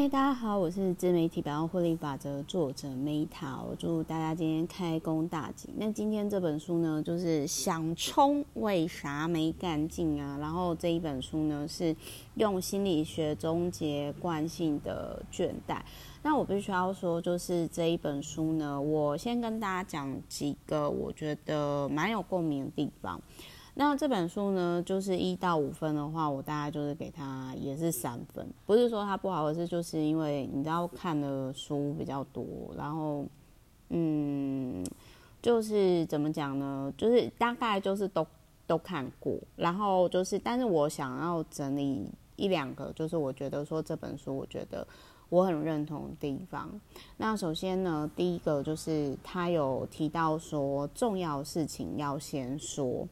嗨，大家好，我是自媒体百万获利法则作者 Meta，我祝大家今天开工大吉。那今天这本书呢，就是想冲为啥没干劲啊？然后这一本书呢，是用心理学终结惯性的倦怠。那我必须要说，就是这一本书呢，我先跟大家讲几个我觉得蛮有共鸣的地方。那这本书呢，就是一到五分的话，我大概就是给他也是三分，不是说它不好，而是就是因为你知道看的书比较多，然后嗯，就是怎么讲呢，就是大概就是都都看过，然后就是，但是我想要整理一两个，就是我觉得说这本书，我觉得我很认同的地方。那首先呢，第一个就是他有提到说，重要事情要先说。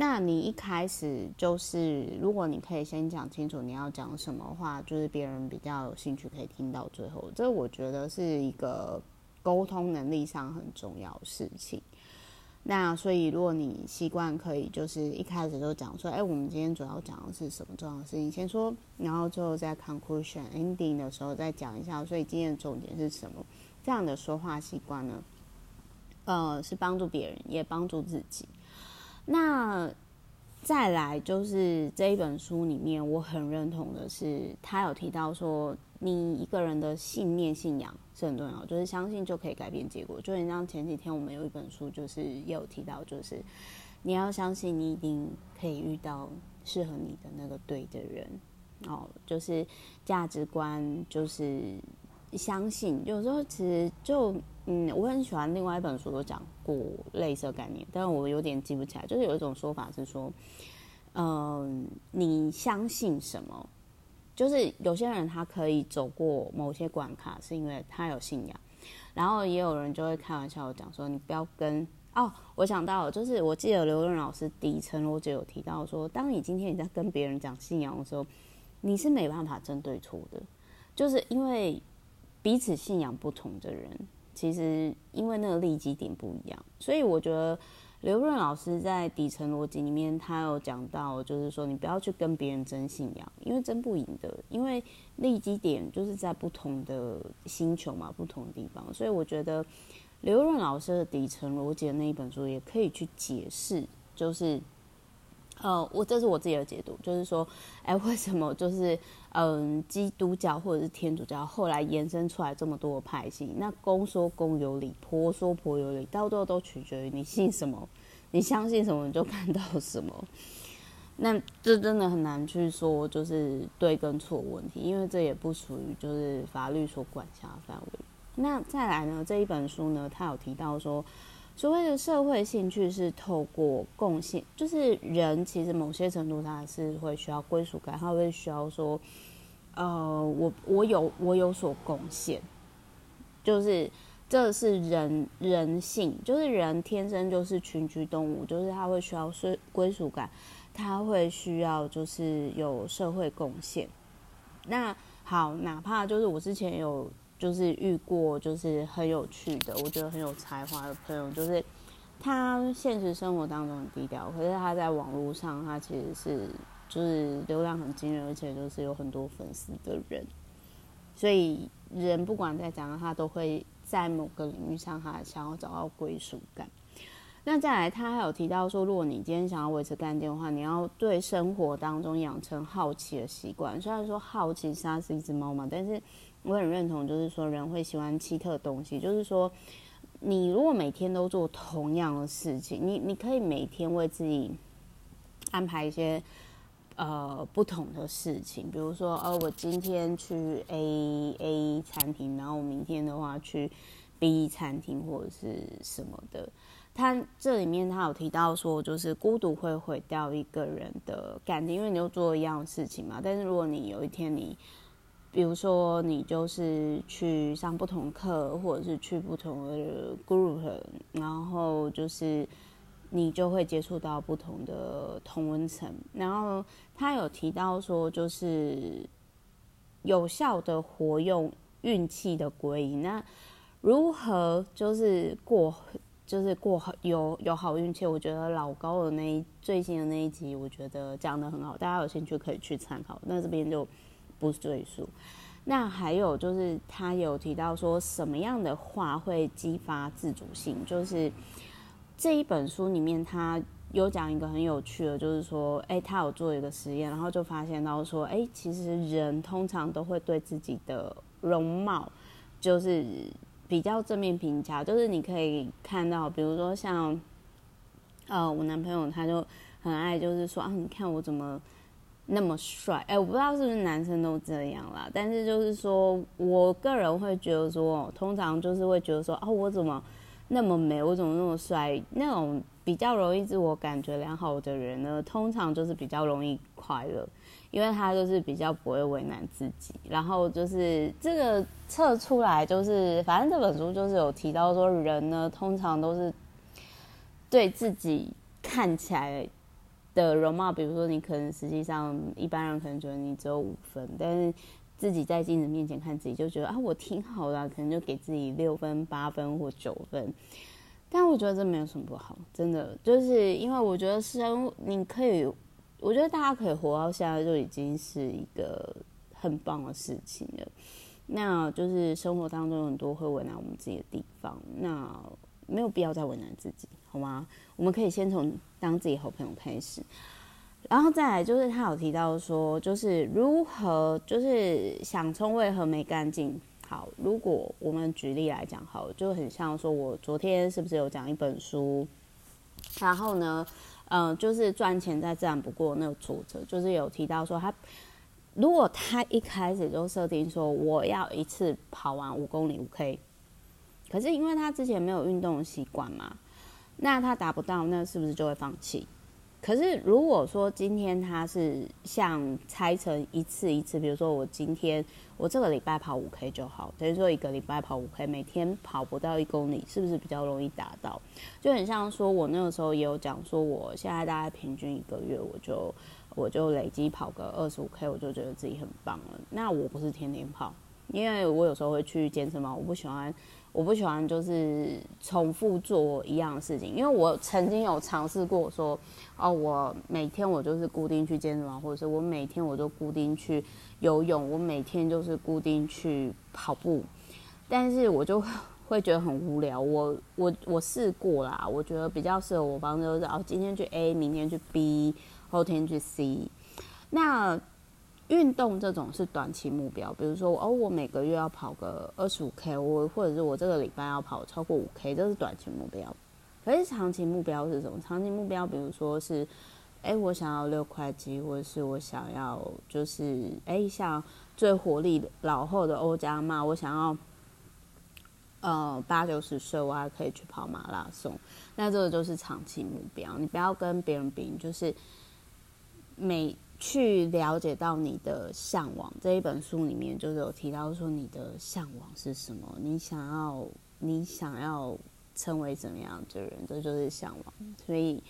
那你一开始就是，如果你可以先讲清楚你要讲什么话，就是别人比较有兴趣可以听到最后。这我觉得是一个沟通能力上很重要的事情。那所以如果你习惯可以就是一开始就讲说，哎，我们今天主要讲的是什么重要的事情，先说，然后最后在 conclusion ending 的时候再讲一下。所以今天的重点是什么？这样的说话习惯呢，呃，是帮助别人也帮助自己。那再来就是这一本书里面，我很认同的是，他有提到说，你一个人的信念、信仰是很重要，就是相信就可以改变结果。就很像前几天我们有一本书，就是也有提到，就是你要相信你一定可以遇到适合你的那个对的人哦，就是价值观，就是相信。有时候其实就。嗯，我很喜欢另外一本书有讲过类似的概念，但是我有点记不起来。就是有一种说法是说，嗯、你相信什么？就是有些人他可以走过某些关卡，是因为他有信仰。然后也有人就会开玩笑讲说，你不要跟哦，我想到，就是我记得刘润老师底层逻辑有提到说，当你今天你在跟别人讲信仰的时候，你是没办法争对错的，就是因为彼此信仰不同的人。其实，因为那个利基点不一样，所以我觉得刘润老师在底层逻辑里面，他有讲到，就是说你不要去跟别人争信仰，因为争不赢的，因为利基点就是在不同的星球嘛，不同的地方。所以我觉得刘润老师的底层逻辑的那一本书也可以去解释，就是。呃，我这是我自己的解读，就是说，哎，为什么就是嗯，基督教或者是天主教后来延伸出来这么多的派系？那公说公有理，婆说婆有理，到最后都取决于你信什么，你相信什么，你就看到什么。那这真的很难去说，就是对跟错问题，因为这也不属于就是法律所管辖范围。那再来呢，这一本书呢，他有提到说。所谓的社会兴趣是透过贡献，就是人其实某些程度他是会需要归属感，他会需要说，呃，我我有我有所贡献，就是这是人人性，就是人天生就是群居动物，就是他会需要归归属感，他会需要就是有社会贡献。那好，哪怕就是我之前有。就是遇过，就是很有趣的，我觉得很有才华的朋友，就是他现实生活当中很低调，可是他在网络上，他其实是就是流量很惊人，而且就是有很多粉丝的人。所以人不管在讲，他都会在某个领域上，他想要找到归属感。那再来，他还有提到说，如果你今天想要维持干净的话，你要对生活当中养成好奇的习惯。虽然说好奇杀死一只猫嘛，但是。我很认同，就是说人会喜欢奇特的东西。就是说，你如果每天都做同样的事情，你你可以每天为自己安排一些呃不同的事情。比如说，哦，我今天去 A A 餐厅，然后我明天的话去 B 餐厅或者是什么的。他这里面他有提到说，就是孤独会毁掉一个人的感情，因为你又做一样事情嘛。但是如果你有一天你比如说，你就是去上不同课，或者是去不同的 group，然后就是你就会接触到不同的同温层。然后他有提到说，就是有效的活用运气的归因。那如何就是过，就是过好有有好运气？我觉得老高的那一最新的那一集，我觉得讲得很好，大家有兴趣可以去参考。那这边就。不赘述。那还有就是他有提到说什么样的话会激发自主性，就是这一本书里面他有讲一个很有趣的，就是说，哎，他有做一个实验，然后就发现到说，哎，其实人通常都会对自己的容貌就是比较正面评价，就是你可以看到，比如说像，呃，我男朋友他就很爱，就是说啊，你看我怎么。那么帅，哎、我不知道是不是男生都这样啦，但是就是说我个人会觉得说，通常就是会觉得说，哦，我怎么那么美，我怎么那么帅？那种比较容易自我感觉良好的人呢，通常就是比较容易快乐，因为他就是比较不会为难自己。然后就是这个测出来，就是反正这本书就是有提到说，人呢通常都是对自己看起来。的容貌，比如说你可能实际上一般人可能觉得你只有五分，但是自己在镜子面前看自己就觉得啊，我挺好的，可能就给自己六分、八分或九分。但我觉得这没有什么不好，真的就是因为我觉得生你可以，我觉得大家可以活到现在就已经是一个很棒的事情了。那就是生活当中有很多会为难我们自己的地方，那没有必要再为难自己，好吗？我们可以先从当自己好朋友开始，然后再来就是他有提到说，就是如何就是想冲为何没干净。好，如果我们举例来讲，好，就很像说我昨天是不是有讲一本书，然后呢，嗯、就是赚钱再自然不过那个作者，就是有提到说他如果他一开始就设定说我要一次跑完五公里五 K，可是因为他之前没有运动的习惯嘛。那他达不到，那是不是就会放弃？可是如果说今天他是像拆成一次一次，比如说我今天我这个礼拜跑五 K 就好，等于说一个礼拜跑五 K，每天跑不到一公里，是不是比较容易达到？就很像说我那个时候也有讲说，我现在大概平均一个月我就我就累积跑个二十五 K，我就觉得自己很棒了。那我不是天天跑，因为我有时候会去健身房，我不喜欢。我不喜欢就是重复做一样的事情，因为我曾经有尝试过说，哦，我每天我就是固定去健身房，或者是我每天我就固定去游泳，我每天就是固定去跑步，但是我就 会觉得很无聊。我我我试过啦，我觉得比较适合我方就是哦，今天去 A，明天去 B，后天去 C，那。运动这种是短期目标，比如说哦，我每个月要跑个二十五 K，我或者是我这个礼拜要跑超过五 K，这是短期目标。可是长期目标是什么？长期目标，比如说是，哎，我想要六块肌，或者是我想要就是，哎，像最活力老后的欧家妈，我想要，呃，八九十岁我还可以去跑马拉松，那这个就是长期目标。你不要跟别人比，就是每。去了解到你的向往，这一本书里面就是有提到说你的向往是什么，你想要你想要成为怎么样的人，这就是向往。所以，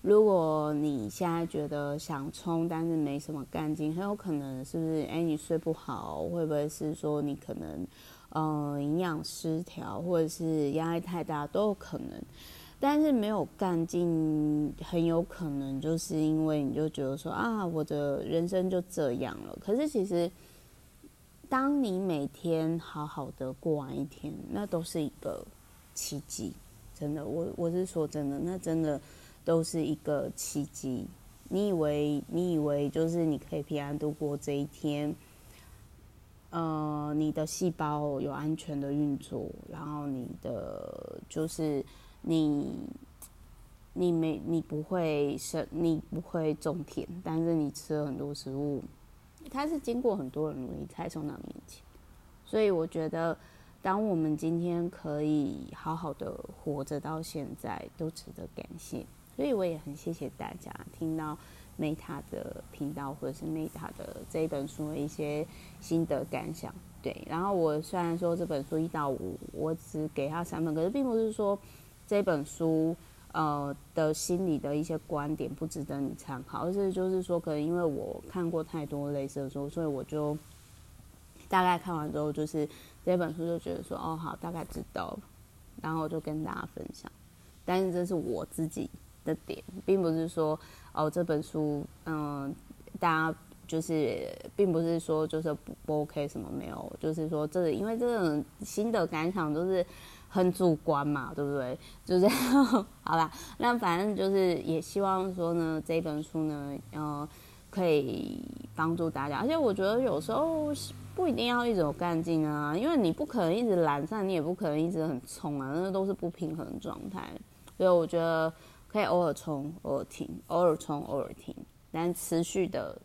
如果你现在觉得想冲，但是没什么干劲，很有可能是不是？哎，你睡不好，会不会是说你可能呃营养失调，或者是压力太大，都有可能。但是没有干劲，很有可能就是因为你就觉得说啊，我的人生就这样了。可是其实，当你每天好好的过完一天，那都是一个奇迹，真的。我我是说真的，那真的都是一个奇迹。你以为你以为就是你可以平安度过这一天，呃，你的细胞有安全的运作，然后你的就是。你，你没，你不会生，你不会种田，但是你吃了很多食物，它是经过很多人努力才送到面前。所以我觉得，当我们今天可以好好的活着到现在，都值得感谢。所以我也很谢谢大家听到 Meta 的频道或者是 Meta 的这一本书的一些心得感想。对，然后我虽然说这本书一到五我只给他三分，可是并不是说。这本书，呃的心理的一些观点不值得你参考，而是就是说，可能因为我看过太多类似的书，所以我就大概看完之后，就是这本书就觉得说，哦，好，大概知道了，然后就跟大家分享。但是这是我自己的点，并不是说，哦，这本书，嗯、大家就是并不是说就是不不 OK 什么没有，就是说这个因为这种新的感想都是很主观嘛，对不对？就是 好啦，那反正就是也希望说呢，这本书呢，呃，可以帮助大家。而且我觉得有时候不一定要一直有干劲啊，因为你不可能一直懒散，你也不可能一直很冲啊，那都是不平衡的状态。所以我觉得可以偶尔冲，偶尔停，偶尔冲，偶尔停，但持续的